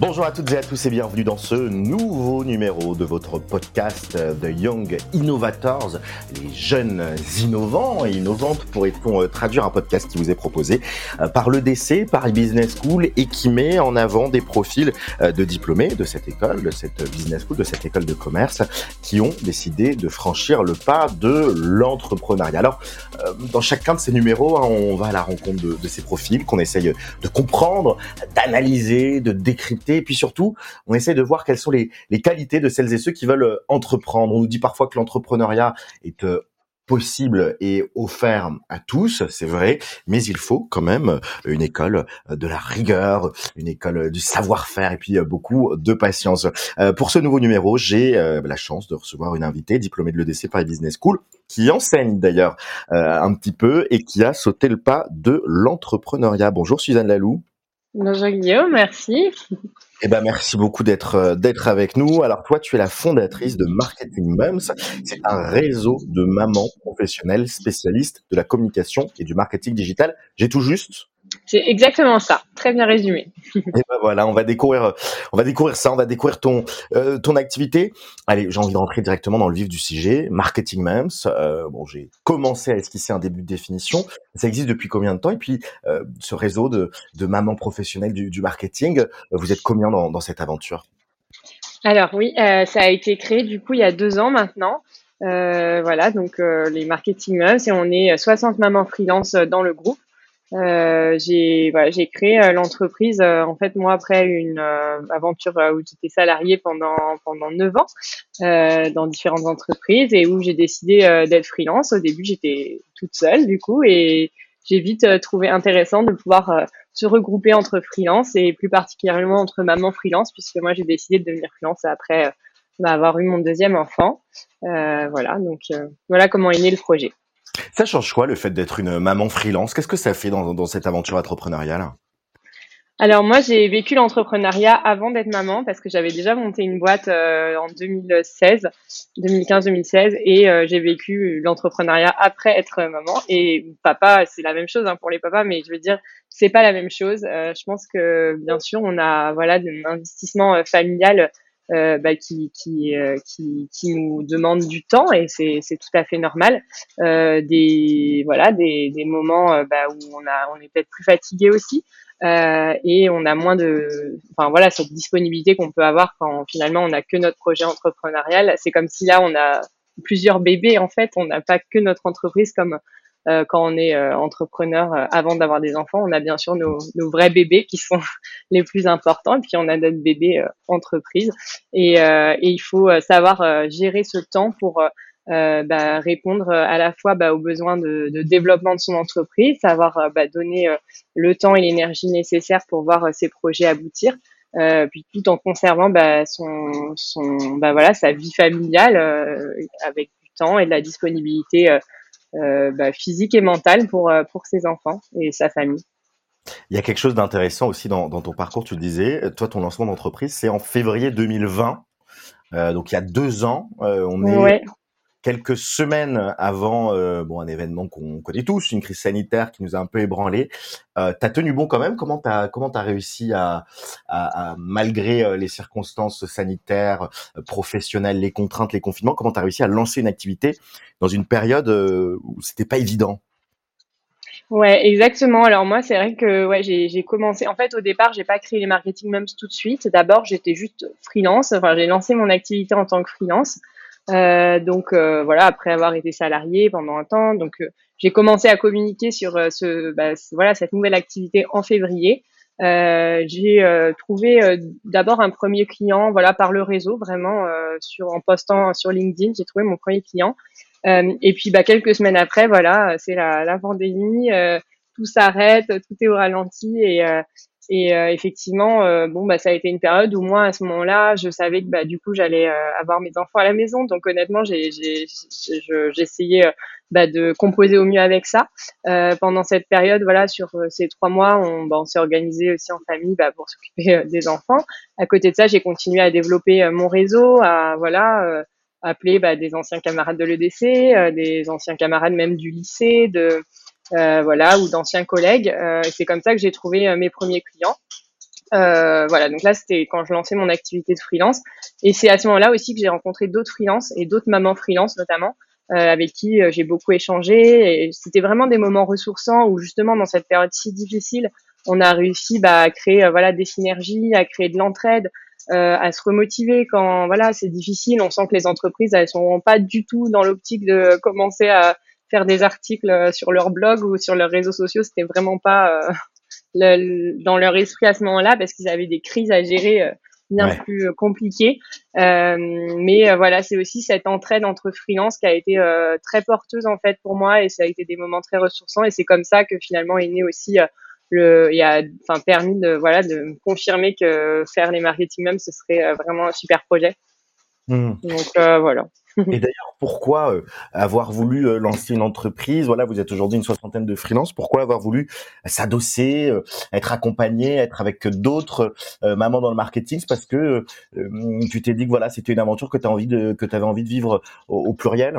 Bonjour à toutes et à tous et bienvenue dans ce nouveau numéro de votre podcast The Young Innovators, les jeunes innovants et innovantes pourrait-on euh, traduire un podcast qui vous est proposé euh, par le DC, Paris Business School et qui met en avant des profils euh, de diplômés de cette école, de cette business school, de cette école de commerce qui ont décidé de franchir le pas de l'entrepreneuriat. Alors, dans chacun de ces numéros, hein, on va à la rencontre de, de ces profils qu'on essaye de comprendre, d'analyser, de décrypter et puis surtout, on essaie de voir quelles sont les, qualités de celles et ceux qui veulent euh, entreprendre. On nous dit parfois que l'entrepreneuriat est euh, possible et offert à tous, c'est vrai, mais il faut quand même euh, une école de la rigueur, une école du savoir-faire et puis beaucoup de patience. pour ce nouveau numéro, j'ai la chance de recevoir une invitée diplômée de l'EDC Paris Business School qui enseigne d'ailleurs un petit peu et qui a sauté le pas de l'entrepreneuriat. Bonjour Suzanne Lalou. Bonjour Guillaume, merci. Eh ben merci beaucoup d'être euh, d'être avec nous. Alors toi, tu es la fondatrice de Marketing Moms. C'est un réseau de mamans professionnelles spécialistes de la communication et du marketing digital. J'ai tout juste c'est exactement ça, très bien résumé. Et ben voilà, on va découvrir, on va découvrir ça, on va découvrir ton euh, ton activité. Allez, j'ai envie de rentrer directement dans le vif du sujet, marketing moms. Euh, bon, j'ai commencé à esquisser un début de définition. Ça existe depuis combien de temps? Et puis, euh, ce réseau de de mamans professionnelles du, du marketing, vous êtes combien dans, dans cette aventure? Alors oui, ça a été créé du coup il y a deux ans maintenant. voilà, donc les marketing moms, et on est 60 mamans freelance dans le groupe. Euh, j'ai voilà, j'ai créé euh, l'entreprise euh, en fait moi après une euh, aventure où j'étais salariée pendant pendant neuf ans dans différentes entreprises et où j'ai décidé d'être freelance. Au début, j'étais toute seule du coup et j'ai vite trouvé intéressant de pouvoir se regrouper entre freelance et plus particulièrement entre maman freelance puisque moi j'ai décidé de devenir freelance après bah, avoir eu mon deuxième enfant. voilà, donc voilà comment est né le projet. Ça change quoi le fait d'être une maman freelance? Qu'est-ce que ça fait dans, cette aventure entrepreneuriale? Alors moi j'ai vécu l'entrepreneuriat avant d'être maman parce que j'avais déjà monté une boîte euh, en 2016, 2015-2016 et euh, j'ai vécu l'entrepreneuriat après être maman. Et papa c'est la même chose hein, pour les papas mais je veux dire c'est pas la même chose. Euh, je pense que bien sûr on a voilà un investissement familial euh, bah, qui, qui, euh, qui, qui, nous demande du temps et c'est, c'est tout à fait normal. Euh, des voilà des, des moments euh, bah, où on a on est peut-être plus fatigué aussi euh, et on a moins de enfin voilà cette disponibilité qu'on peut avoir quand finalement on n'a que notre projet entrepreneurial. C'est comme si là on a plusieurs bébés en fait, on n'a pas que notre entreprise comme euh, quand on est euh, entrepreneur euh, avant d'avoir des enfants, on a bien sûr nos, nos, vrais bébés qui sont les plus importants, et puis on a notre bébé entreprise. Et, et, il faut savoir gérer ce temps pour bah, répondre à la fois bah, aux besoins de, de, développement de son entreprise, savoir bah, donner le temps et l'énergie nécessaires pour voir ses projets aboutir. Euh, puis tout en conservant bah, son, son bah, voilà sa vie familiale euh, avec du temps et de la disponibilité euh, euh, bah, physique et mentale pour, euh, pour ses enfants et sa famille. Il y a quelque chose d'intéressant aussi dans, dans, ton parcours. Tu disais, toi, ton lancement d'entreprise, c'est en février 2020. Euh, donc il y a deux ans, euh, on est quelques semaines avant euh, bon un événement qu'on connaît tous, une crise sanitaire qui nous a un peu ébranlé. Euh, t'as tenu bon quand même? Comment t'as comment t'as réussi à, malgré euh, les circonstances sanitaires, euh, professionnelles, les contraintes, les confinements, comment t'as réussi à lancer une activité dans une période où c'était pas évident? Ouais, exactement. Alors moi, c'est vrai que ouais, j'ai commencé. En fait, au départ, j'ai pas créé les marketing moms tout de suite. D'abord, j'étais juste freelance. Enfin, j'ai lancé mon activité en tant que freelance. Euh, donc euh, voilà, après avoir été salarié pendant un temps, donc euh, j'ai commencé à communiquer sur ce, bah, voilà cette nouvelle activité en février. j'ai trouvé d'abord un premier client, voilà par le réseau, vraiment sur en postant sur LinkedIn, j'ai trouvé mon premier client. et puis bah, quelques semaines après, voilà, c'est la, la pandémie, tout s'arrête, tout est au ralenti et et euh, effectivement, euh, bon, bah, ça a été une période où moi, à ce moment-là, je savais que bah, du coup, j'allais euh, avoir mes enfants à la maison. Donc, honnêtement, j'ai, j'ai, essayé bah, de composer au mieux avec ça. pendant cette période, voilà, sur ces trois mois, on, bah, on s'est organisé aussi en famille bah, pour s'occuper des enfants. À côté de ça, j'ai continué à développer mon réseau, à voilà, appeler bah, des anciens camarades de l'EDC, des anciens camarades même du lycée, de euh, voilà, ou d'anciens collègues. Euh, c'est comme ça que j'ai trouvé euh, mes premiers clients. voilà, donc là c'était quand je lançais mon activité de freelance, et c'est à ce moment-là aussi que j'ai rencontré d'autres freelances et d'autres mamans freelance notamment, avec qui j'ai beaucoup échangé. Et c'était vraiment des moments ressourçants où justement dans cette période si difficile, on a réussi bah, à créer voilà des synergies, à créer de l'entraide, euh, à se remotiver quand voilà c'est difficile. On sent que les entreprises elles sont pas du tout dans l'optique de commencer à faire des articles sur leur blog ou sur leurs réseaux sociaux. C'était vraiment pas euh, le, dans leur esprit à ce moment-là parce qu'ils avaient des crises à gérer euh, bien plus compliquées. mais voilà, c'est aussi cette entraide entre freelance qui a été très porteuse en fait pour moi et ça a été des moments très ressourçants et c'est comme ça que finalement est né aussi le, il a enfin permis de voilà de confirmer que faire les marketing même ce serait euh, vraiment un super projet. Mmh. Donc euh, voilà. Et d'ailleurs, pourquoi euh, avoir voulu lancer une entreprise? Voilà, vous êtes aujourd'hui une soixantaine de freelances. Pourquoi avoir voulu s'adosser, être accompagné, être avec d'autres mamans dans le marketing? C'est parce que tu t'es dit que voilà, c'était une aventure que tu envie de que avais envie de vivre au pluriel?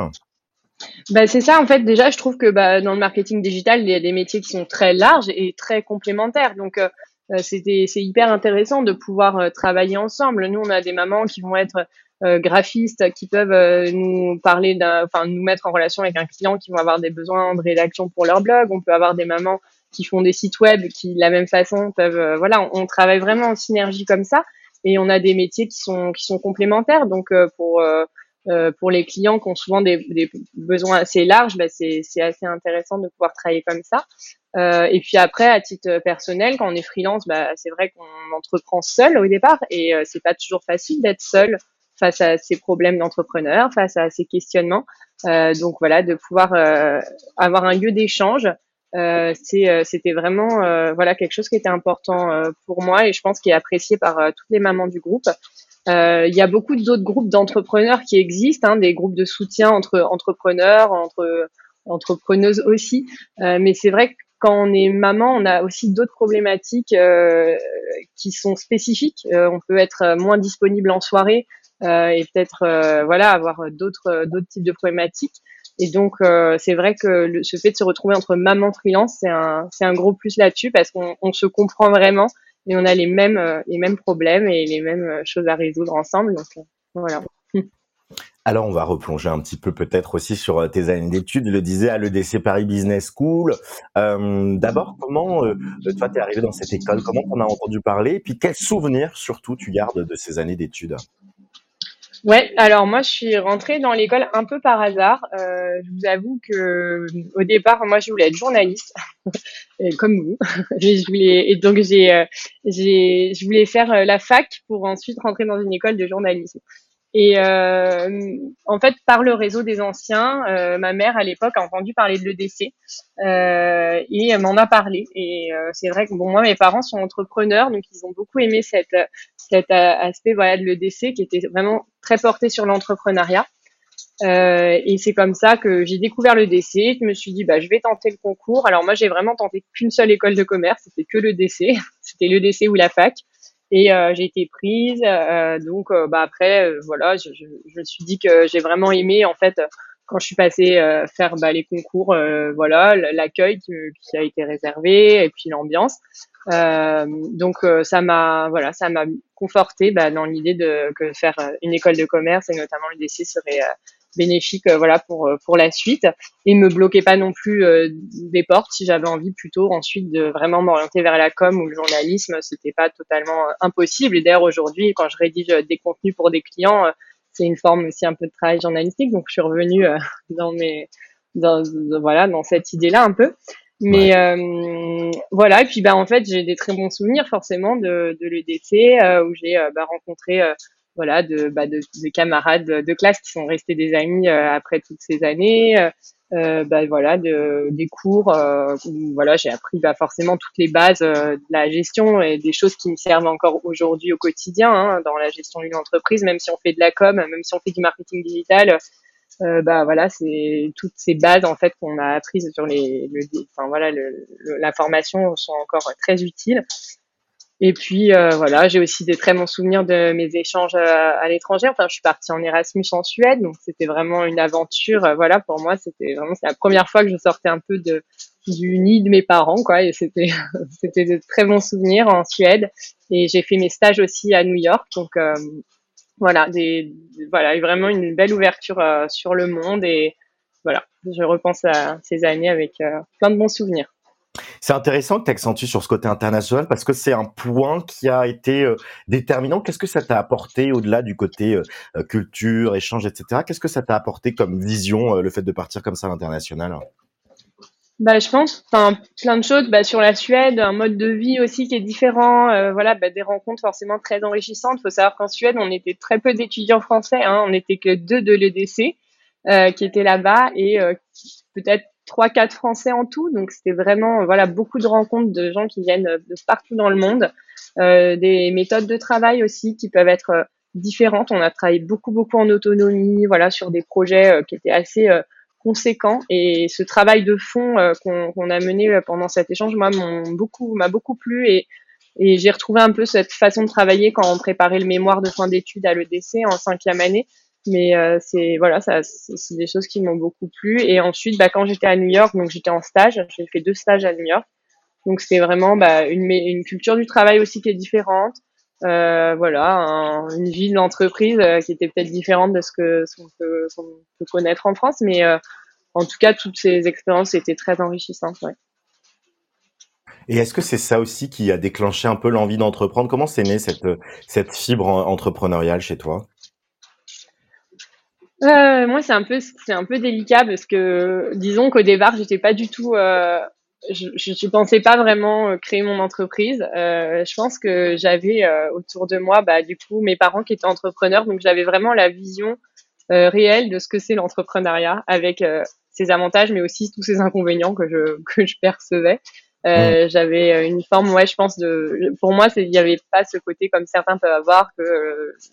Bah, c'est ça, en fait, déjà, je trouve que bah, dans le marketing digital, il y a des métiers qui sont très larges et très complémentaires. Donc, euh, euh c'était, c'est hyper intéressant de pouvoir euh, travailler ensemble. Nous, on a des mamans qui vont être euh, graphistes, qui peuvent nous parler d'un, enfin, nous mettre en relation avec un client, qui vont avoir des besoins de rédaction pour leur blog. On peut avoir des mamans qui font des sites web, qui, de la même façon, peuvent, voilà, on, travaille vraiment en synergie comme ça. Et on a des métiers qui sont, qui sont complémentaires. Donc, pour, euh, pour les clients qui ont souvent des, des besoins assez larges, bah, c'est assez intéressant de pouvoir travailler comme ça. Euh, et puis après, à titre personnel, quand on est freelance, bah, c'est vrai qu'on entreprend seul au départ et euh, c'est pas toujours facile d'être seul face à ces problèmes d'entrepreneur, face à ces questionnements. Euh, donc voilà, de pouvoir euh, avoir un lieu d'échange, c'était vraiment voilà quelque chose qui était important pour moi et je pense qui est apprécié par toutes les mamans du groupe. Euh, il y a beaucoup d'autres groupes d'entrepreneurs qui existent, hein, des groupes de soutien entre entrepreneurs, entre entrepreneuses aussi. Euh, mais c'est vrai que quand on est maman, on a aussi d'autres problématiques euh, qui sont spécifiques. on peut être moins disponible en soirée et peut-être voilà avoir d'autres d'autres types de problématiques. Et donc c'est vrai que ce fait de se retrouver entre maman freelance, c'est un gros plus là-dessus parce qu'on on se comprend vraiment et on a les mêmes euh, problèmes et les mêmes euh, choses à résoudre ensemble. Euh, voilà. Alors, on va replonger un petit peu peut-être aussi sur tes années d'études. Je le disais à l'EDC Paris Business School. Euh, D'abord, comment euh, toi t'es arrivé dans cette école? Comment t'en as entendu parler? Et puis, quels souvenirs surtout tu gardes de ces années d'études? Ouais, alors moi je suis rentrée dans l'école un peu par hasard. Euh, je vous avoue que au départ, moi je voulais être journaliste, comme vous. je voulais et donc j'ai, euh, j'ai, je voulais faire euh, la fac pour ensuite rentrer dans une école de journalisme. Et euh, en fait, par le réseau des anciens, euh, ma mère à l'époque a entendu parler de l'EDC euh, et m'en a parlé. Et euh, c'est vrai que bon, moi, mes parents sont entrepreneurs, donc ils ont beaucoup aimé cette, cet aspect voilà de l'EDC qui était vraiment très porté sur l'entrepreneuriat. Euh, et c'est comme ça que j'ai découvert le DC. Je me suis dit, bah, je vais tenter le concours. Alors moi, j'ai vraiment tenté qu'une seule école de commerce, c'était que le DC. C'était le DC ou la fac et euh, j'ai été prise. Euh, donc, euh, bah après, voilà, je, je, je, me suis dit que j'ai vraiment aimé en fait quand je suis passée faire bah, les concours, voilà, l'accueil qui, qui, a été réservé et puis l'ambiance. donc ça m'a, voilà, ça m'a conforté bah, dans l'idée de que faire une école de commerce et notamment le DC serait bénéfique euh, voilà pour euh, pour la suite. Et me bloquait pas non plus euh, des portes si j'avais envie plutôt ensuite de vraiment m'orienter vers la com ou le journalisme. C'était pas totalement impossible. Et d'ailleurs aujourd'hui quand je rédige des contenus pour des clients c'est une forme aussi un peu de travail journalistique. Donc je suis revenue dans mes dans, voilà dans cette idée là un peu. Mais voilà. Et puis bah en fait j'ai des très bons souvenirs forcément de, de l'EDC où j'ai bah, rencontré voilà de, bah, de, camarades de classe qui sont restés des amis euh, après toutes ces années euh, euh, bah, voilà de, des cours où voilà j'ai appris bah, forcément toutes les bases de la gestion et des choses qui me servent encore aujourd'hui au quotidien hein, dans la gestion d'une entreprise même si on fait de la com même si on fait du marketing digital bah voilà c'est toutes ces bases en fait qu'on a apprises sur les le, enfin voilà le, la formation sont encore très utiles et puis euh, voilà, j'ai aussi des très bons souvenirs de mes échanges euh, à, l'étranger. Enfin, je suis partie en Erasmus en Suède, donc c'était vraiment une aventure. Euh, voilà, pour moi, c'était vraiment la première fois que je sortais un peu de du nid de mes parents, quoi. Et c'était, c'était de très bons souvenirs en Suède. Et j'ai fait mes stages aussi à New York. Donc, euh, voilà, des, voilà, vraiment une belle ouverture euh, sur le monde. Et voilà, je repense à ces années avec euh, plein de bons souvenirs. C'est intéressant que tu accentues sur ce côté international parce que c'est un point qui a été déterminant. Qu'est-ce que ça t'a apporté au-delà du côté culture, échange, etc. Qu'est-ce que ça t'a apporté comme vision, le fait de partir comme ça à l'international? Bah, je pense, enfin, plein de choses. Bah, sur la Suède, un mode de vie aussi qui est différent. Euh, voilà, bah, des rencontres forcément très enrichissantes. Il faut savoir qu'en Suède, on était très peu d'étudiants français. Hein. On n'était que deux de l'EDC euh, qui étaient là-bas et euh, peut-être trois, quatre Français en tout. Donc, c'était vraiment, voilà, beaucoup de rencontres de gens qui viennent de partout dans le monde. des méthodes de travail aussi qui peuvent être différentes. On a travaillé beaucoup, beaucoup en autonomie, voilà, sur des projets qui étaient assez conséquent et ce travail de fond euh, qu'on a mené euh, pendant cet échange moi m'a beaucoup m'a beaucoup plu et et j'ai retrouvé un peu cette façon de travailler quand on préparait le mémoire de fin d'études à l'EDC en cinquième année mais euh, c'est voilà ça c'est des choses qui m'ont beaucoup plu. Et ensuite bah, quand j'étais à New York donc j'étais en stage j'ai fait deux stages à New York. Donc c'était vraiment bah, une culture du travail aussi qui est différente. Euh, voilà, une vie d'entreprise euh, qui était peut-être différente de ce que qu'on peut, connaître en France, mais en tout cas, toutes ces expériences étaient très enrichissantes. Et est-ce que c'est ça aussi qui a déclenché un peu l'envie d'entreprendre? Comment c'est né cette, cette fibre entrepreneuriale chez toi? Euh, Moi, c'est un peu c'est un peu délicat parce que disons qu'au départ, j'étais pas du tout euh, je ne pensais pas vraiment euh, créer mon entreprise. Euh, je pense que j'avais euh, autour de moi, bah, du coup, mes parents qui étaient entrepreneurs, donc j'avais vraiment la vision euh, réelle de ce que c'est l'entrepreneuriat, avec euh, ses avantages, mais aussi tous ses inconvénients que je que je percevais. Euh, J'avais une forme, ouais, je pense de. Pour moi, il n'y avait pas ce côté comme certains peuvent avoir que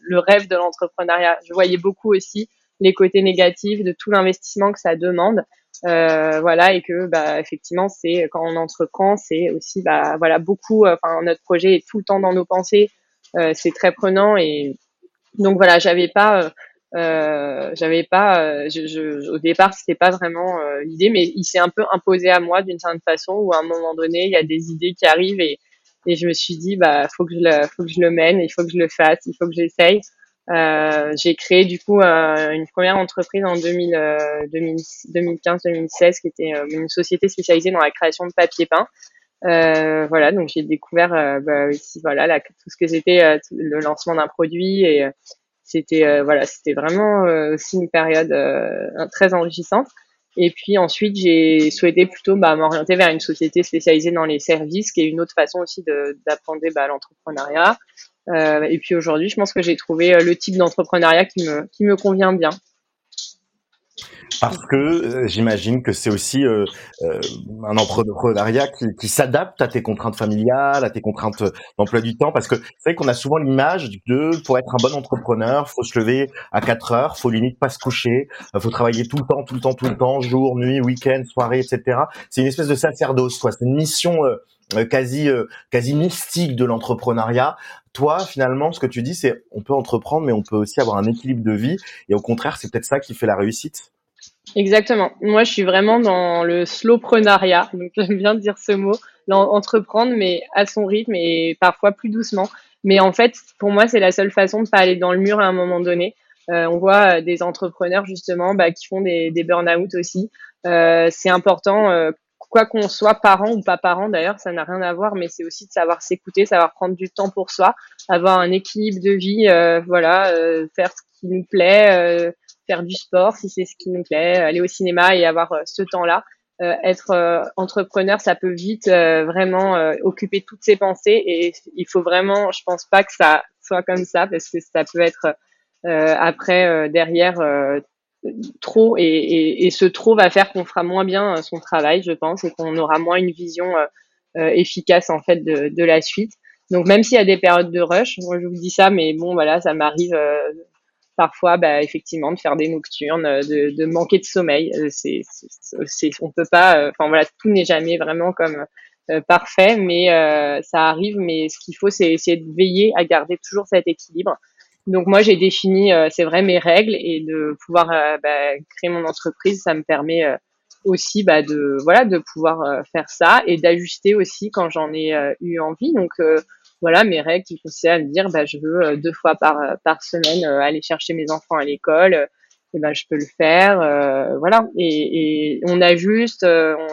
le rêve de l'entrepreneuriat. Je voyais beaucoup aussi les côtés négatifs de tout l'investissement que ça demande. Euh, voilà et que bah effectivement c'est quand on entreprend c'est aussi bah voilà beaucoup euh, enfin notre projet est tout le temps dans nos pensées euh, c'est très prenant et donc voilà j'avais pas euh, j'avais pas je, je, au départ c'était pas vraiment l'idée mais il s'est un peu imposé à moi d'une certaine façon où à un moment donné il y a des idées qui arrivent et et je me suis dit bah faut que je le faut que je le mène il faut que je le fasse il faut que j'essaye euh, j'ai créé du coup euh, une première entreprise en 2015-2016 qui était euh, une société spécialisée dans la création de papier peint. voilà, donc j'ai découvert bah, aussi voilà tout ce que c'était le lancement d'un produit et c'était voilà c'était vraiment aussi une période très enrichissante. Et puis ensuite, j'ai souhaité plutôt bah, m'orienter vers une société spécialisée dans les services, qui est une autre façon aussi d'apprendre bah, l'entrepreneuriat. Euh, et puis aujourd'hui, je pense que j'ai trouvé euh, le type d'entrepreneuriat qui me, qui me convient bien. Parce que euh, j'imagine que c'est aussi euh, un entrepreneuriat qui, qui s'adapte à tes contraintes familiales, à tes contraintes d'emploi du temps. Parce que c'est vrai qu'on a souvent l'image de pour être un bon entrepreneur, faut se lever à 4 heures, faut limite pas se coucher, faut travailler tout le temps, tout le temps, tout le temps, jour, nuit, week-end, soirée, etc. C'est une espèce de sacerdoce, quoi. C'est une mission quasi quasi mystique de l'entrepreneuriat toi, finalement, ce que tu dis, c'est on peut entreprendre, mais on peut aussi avoir un équilibre de vie. Et au contraire, c'est peut-être ça qui fait la réussite. Exactement. Moi, je suis vraiment dans le slowprenariat. Donc, j'aime bien dire ce mot. Entreprendre, mais à son rythme et parfois plus doucement. Mais en fait, pour moi, c'est la seule façon de pas aller dans le mur à un moment donné. Euh, on voit des entrepreneurs justement bah, qui font des, des burn-out aussi. Euh, c'est important euh, quoi qu'on soit parent ou pas parent d'ailleurs, ça n'a rien à voir, mais c'est aussi de savoir s'écouter, savoir prendre du temps pour soi, avoir un équilibre de vie, euh, voilà, euh, faire ce qui nous plaît, euh, faire du sport si c'est ce qui nous plaît, aller au cinéma et avoir ce temps-là. être entrepreneur, ça peut vite vraiment occuper toutes ses pensées et il faut vraiment, je pense pas que ça soit comme ça parce que ça peut être après derrière trop et, et, et, ce trop va faire qu'on fera moins bien euh, son travail, je pense, et qu'on aura moins une vision euh, euh, efficace en fait de, la suite. Donc même s'il y a des périodes de rush, moi je vous dis ça, mais bon voilà, ça m'arrive parfois bah, effectivement de faire des nocturnes, de, de manquer de sommeil. C'est, c'est, on peut pas, enfin voilà, tout n'est jamais vraiment comme parfait, mais ça arrive. Mais ce qu'il faut, c'est essayer de veiller à garder toujours cet équilibre donc moi j'ai défini, euh, c'est vrai, mes règles et de pouvoir euh, bah, créer mon entreprise, ça me permet euh, aussi bah, de voilà de pouvoir faire ça et d'ajuster aussi quand j'en ai eu envie. Donc voilà mes règles qui consistaient à me dire bah je veux deux fois par par semaine aller chercher mes enfants à l'école et ben je peux le faire voilà et, et on ajuste on,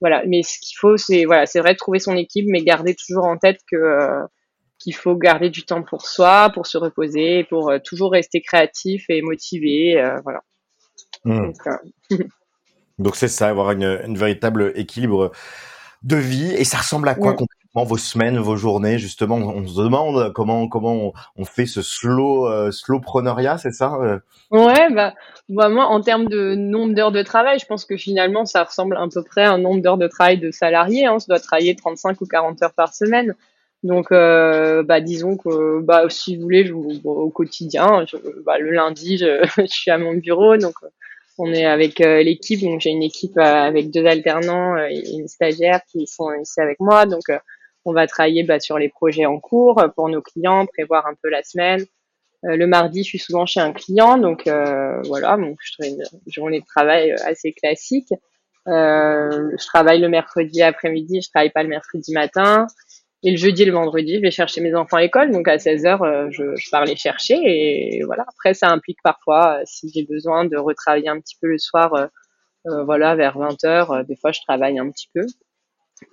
voilà mais ce qu'il faut c'est voilà c'est vrai de trouver son équipe mais garder toujours en tête que qu'il faut garder du temps pour soi pour se reposer pour toujours rester créatif et motivé voilà mmh. donc c'est ça avoir une, une véritable équilibre de vie et ça ressemble à quoi vos semaines, vos journées, justement, on se demande comment comment on fait ce slow euh, slowpreneuriat, c'est ça euh? Ouais, bah, bah, moi en termes de nombre d'heures de travail, je pense que finalement ça ressemble à peu près à un nombre d'heures de travail de salarié. Hein. On doit travailler 35 ou 40 heures par semaine. Donc, euh, bah, disons que, bah, si vous voulez, je, au quotidien, bah, le lundi, je, je, suis à mon bureau, donc on est avec euh, l'équipe. Donc, j'ai une équipe avec deux alternants et une stagiaire qui sont ici avec moi. Donc, on va travailler bah, sur les projets en cours euh, pour nos clients, prévoir un peu la semaine. Euh, le mardi, je suis souvent chez un client, donc euh, voilà, donc je fais une journée de travail assez classique. je travaille le mercredi après-midi, je travaille pas le mercredi matin. Et le jeudi et le vendredi, je vais chercher mes enfants à l'école. Donc à 16h, je, je pars les chercher. Et voilà. Après, ça implique parfois, si j'ai besoin de retravailler un petit peu le soir, voilà, vers 20h, des fois je travaille un petit peu.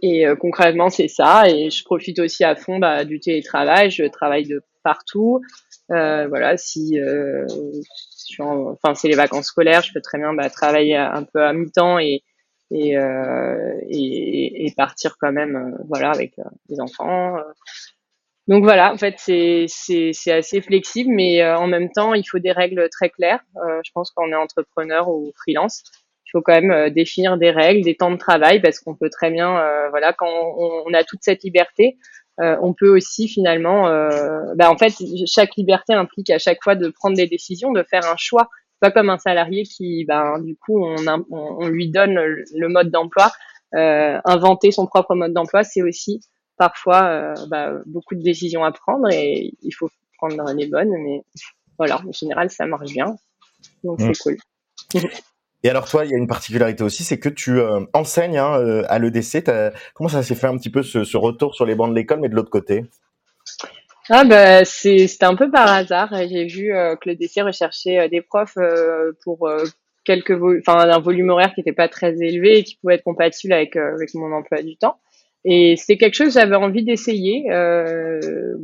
Et euh, concrètement, c'est ça. Et je profite aussi à fond bah, du télétravail. Je travaille de partout. Euh, voilà, si, euh, enfin, c'est les vacances scolaires, je peux très bien bah, travailler un peu à mi-temps et et, euh, et, partir quand même, euh, voilà, avec les enfants. Donc voilà, en fait, c'est assez flexible, mais en même temps, il faut des règles très claires. je pense qu'on est entrepreneur ou freelance il faut quand même euh, définir des règles, des temps de travail, parce qu'on peut très bien, euh, voilà, quand on, a toute cette liberté, euh, on peut aussi finalement, bah, en fait, chaque liberté implique à chaque fois de prendre des décisions, de faire un choix. Pas comme un salarié qui, ben, du coup, on, on, lui donne le, mode d'emploi. inventer son propre mode d'emploi, c'est aussi parfois bah, beaucoup de décisions à prendre et il faut prendre les bonnes. Mais voilà, en général, ça marche bien. Donc, c'est mmh. cool. Et alors toi, il y a une particularité aussi, c'est que tu euh, enseignes hein, euh, à l'EDC. Comment ça s'est fait un petit peu ce, ce, retour sur les bancs de l'école, mais de l'autre côté? Ah bah c'était un peu par hasard. J'ai vu euh, que l'EDC recherchait des profs pour quelques enfin un volume horaire qui n'était pas très élevé et qui pouvait être compatible avec avec mon emploi du temps. Et c'est quelque chose que j'avais envie d'essayer.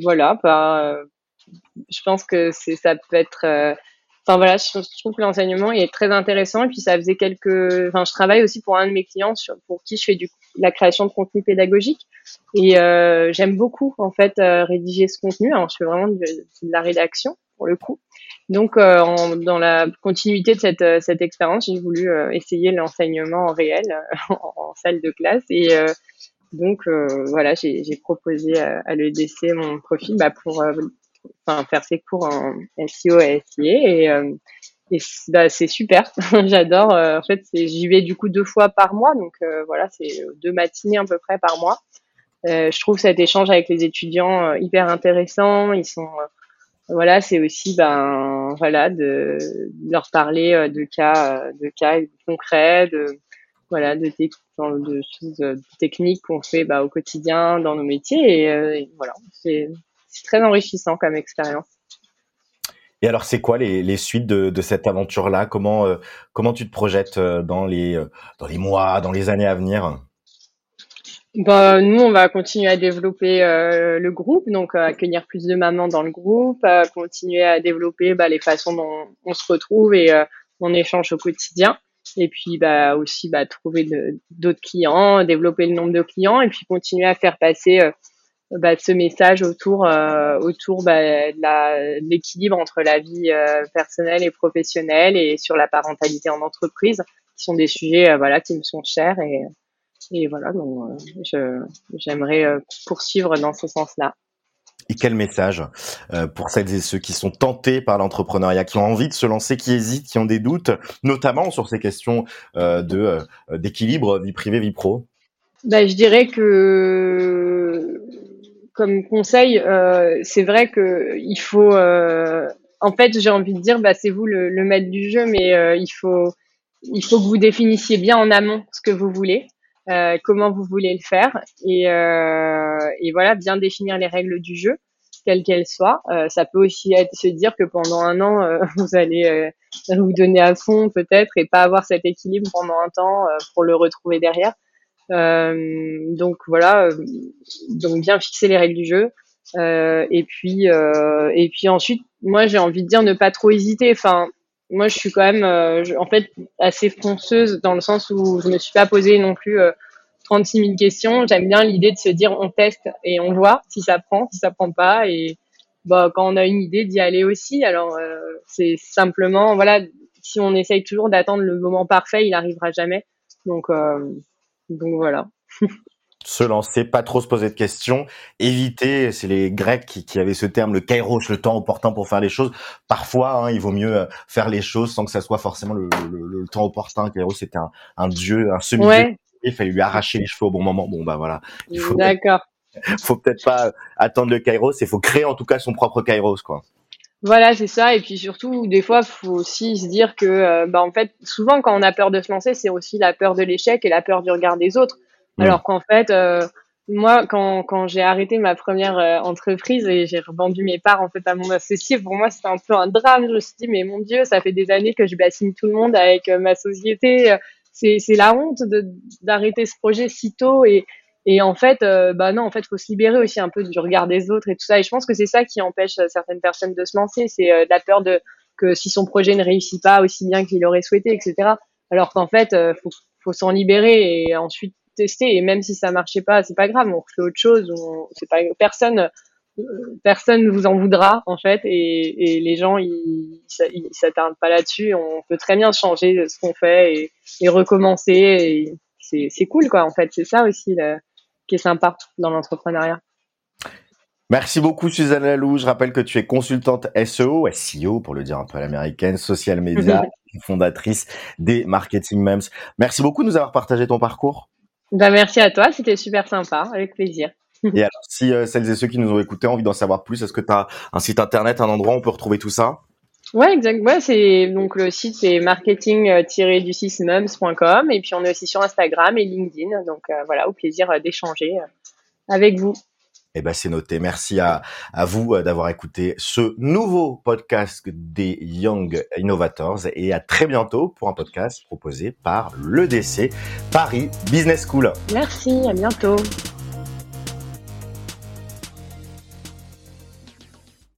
voilà, bah, je pense que ça peut être Enfin voilà, je, trouve que l'enseignement est très intéressant et puis ça faisait quelques. Enfin, je travaille aussi pour un de mes clients pour qui je fais du la création de contenu pédagogique et euh, j'aime beaucoup en fait euh, rédiger ce contenu. Alors je fais vraiment de, la rédaction pour le coup. Donc euh, dans la continuité de cette cette expérience, j'ai voulu essayer l'enseignement en réel en, salle de classe et donc voilà, j'ai proposé à, à l'EDC mon profil bah, pour enfin faire ses cours en SEO et SIA et bah, c'est super, j'adore. Euh, en fait, j'y vais du coup deux fois par mois, donc euh, voilà, c'est deux matinées à peu près par mois. je trouve cet échange avec les étudiants hyper intéressant. Ils sont voilà, c'est aussi ben voilà de, leur parler de cas de cas concrets, de voilà de, de choses techniques qu'on fait bah, au quotidien dans nos métiers et, et voilà, c'est très enrichissant comme expérience. Et alors, c'est quoi les, suites de, cette aventure-là? Comment euh, comment tu te projettes euh, dans les euh, dans les mois, dans les années à venir? Bah, nous, on va continuer à développer le groupe, donc accueillir plus de mamans dans le groupe, continuer à développer bah, les façons dont on se retrouve et on échange au quotidien. Et puis bah, aussi bah, trouver d'autres clients, développer le nombre de clients et puis continuer à faire passer bah, ce message autour euh, autour bah, de l'équilibre entre la vie euh, personnelle et professionnelle et sur la parentalité en entreprise qui sont des sujets euh, voilà qui me sont chers et et voilà donc je j'aimerais poursuivre dans ce sens-là. Et quel message pour celles et ceux qui sont tentés par l'entrepreneuriat, qui ont envie de se lancer, qui hésitent, qui ont des doutes, notamment sur ces questions de d'équilibre vie privée vie pro? Bah, je dirais que comme conseil, euh, c'est vrai que il faut. Euh, en fait, j'ai envie de dire, bah, c'est vous le, maître du jeu, mais euh, il faut il faut que vous définissiez bien en amont ce que vous voulez, euh, comment vous voulez le faire, et, et voilà, bien définir les règles du jeu, quelles qu'elles soient. Ça peut aussi être se dire que pendant un an, vous allez vous donner à fond peut-être et pas avoir cet équilibre pendant un temps pour le retrouver derrière. Donc voilà, donc bien fixer les règles du jeu. et puis et puis ensuite, moi j'ai envie de dire ne pas trop hésiter. Enfin, moi, je suis quand même, euh, en fait, assez fonceuse dans le sens où je me suis pas posé non plus euh, 36 000 questions. J'aime bien l'idée de se dire on teste et on voit si ça prend, si ça prend pas. Et bah, quand on a une idée, d'y aller aussi. Alors, euh, c'est simplement, voilà, si on essaye toujours d'attendre le moment parfait, il arrivera jamais. Donc, euh, donc voilà. se lancer, pas trop se poser de questions, éviter, c'est les Grecs qui, avaient ce terme, le kairos, le temps opportun pour faire les choses. Parfois, hein, il vaut mieux euh, faire les choses sans que ça soit forcément le, temps opportun. Kairos, c'était un, dieu, un semi-dieu. Il fallait lui arracher les cheveux au bon moment. Bon, bah voilà. Il faut, D'accord. faut peut-être pas attendre le kairos, il faut créer en tout cas son propre kairos, quoi. Voilà, c'est ça. Et puis surtout, des fois, faut aussi se dire que, euh, bah, en fait, souvent quand on a peur de se lancer, c'est aussi la peur de l'échec et la peur du regard des autres. Alors qu'en fait, euh, moi, quand, quand j'ai arrêté ma première euh, entreprise et j'ai revendu mes parts en fait à mon associé, pour moi c'était un peu un drame. Je me suis dit mais mon Dieu, ça fait des années que je bassine tout le monde avec euh, ma société. C'est c'est la honte de d'arrêter ce projet si tôt et et en fait, bah non, en fait, faut se libérer aussi un peu du regard des autres et tout ça. Et je pense que c'est ça qui empêche certaines personnes de se lancer, c'est la peur de que si son projet ne réussit pas aussi bien qu'il aurait souhaité, etc. Alors qu'en fait, faut faut s'en libérer et ensuite tester et même si ça marchait pas, c'est pas grave, on refait autre chose. C'est pas personne, personne vous en voudra en fait et, les gens ils, ils s'attardent pas là-dessus. On peut très bien changer ce qu'on fait et, recommencer. Et c'est, c'est cool quoi en fait. C'est ça aussi qui est sympa dans l'entrepreneuriat. Merci beaucoup Suzanne Lalou. Je rappelle que tu es consultante SEO, SEO pour le dire un peu à l'américaine, social media, fondatrice des Marketing Mems. Merci beaucoup de nous avoir partagé ton parcours. Ben, merci à toi, c'était super sympa, avec plaisir. Et alors, si euh, celles et ceux qui nous ont écoutés ont envie d'en savoir plus, est-ce que tu as un site internet, un endroit où on peut retrouver tout ça? Ouais, exact. Ouais, c'est donc le site c'est marketing-du6mums.com et puis on est aussi sur Instagram et LinkedIn. Donc euh, voilà, au plaisir euh, d'échanger avec vous. Eh ben, c'est noté. Merci à, à vous euh, d'avoir écouté ce nouveau podcast des Young Innovators et à très bientôt pour un podcast proposé par l'EDC Paris Business School. Merci, à bientôt.